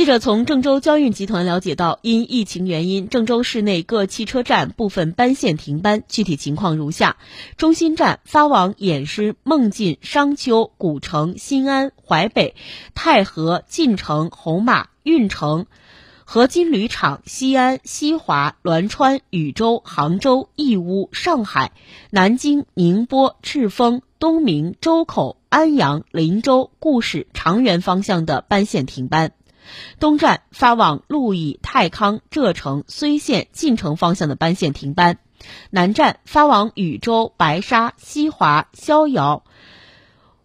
记者从郑州交运集团了解到，因疫情原因，郑州市内各汽车站部分班线停班，具体情况如下：中心站发往偃师、孟津、商丘、古城、新安、淮北、太和、晋城、红马、运城。合金铝厂、西安、西华、栾川、禹州、杭州、义乌、上海、南京、宁波、赤峰、东明、周口、安阳、林州、固始、长垣方向的班线停班。东站发往鹿邑、太康、柘城、睢县、晋城方向的班线停班。南站发往禹州、白沙、西华、逍遥、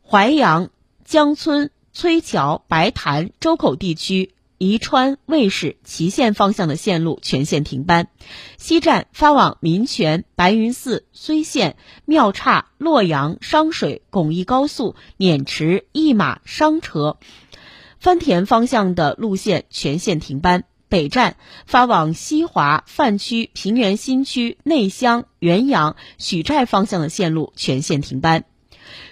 淮阳、江村、崔桥、白潭、周口地区。宜川、卫士、祁县方向的线路全线停班。西站发往民权、白云寺、睢县、庙岔、洛阳、商水、巩义高速、渑池、义马、商车、番田方向的路线全线停班。北站发往西华、范区、平原新区、内乡、原阳、许寨方向的线路全线停班。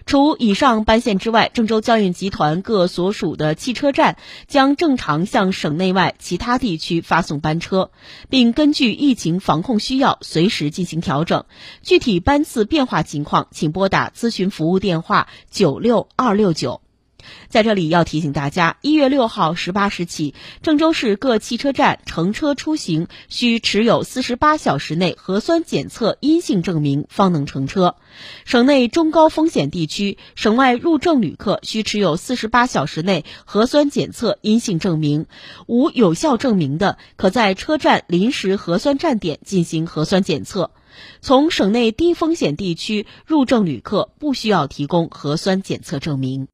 除以上班线之外，郑州交运集团各所属的汽车站将正常向省内外其他地区发送班车，并根据疫情防控需要随时进行调整。具体班次变化情况，请拨打咨询服务电话九六二六九。在这里要提醒大家，一月六号十八时起，郑州市各汽车站乘车出行需持有四十八小时内核酸检测阴性证明方能乘车。省内中高风险地区、省外入郑旅客需持有四十八小时内核酸检测阴性证明，无有效证明的，可在车站临时核酸站点进行核酸检测。从省内低风险地区入郑旅客不需要提供核酸检测证明。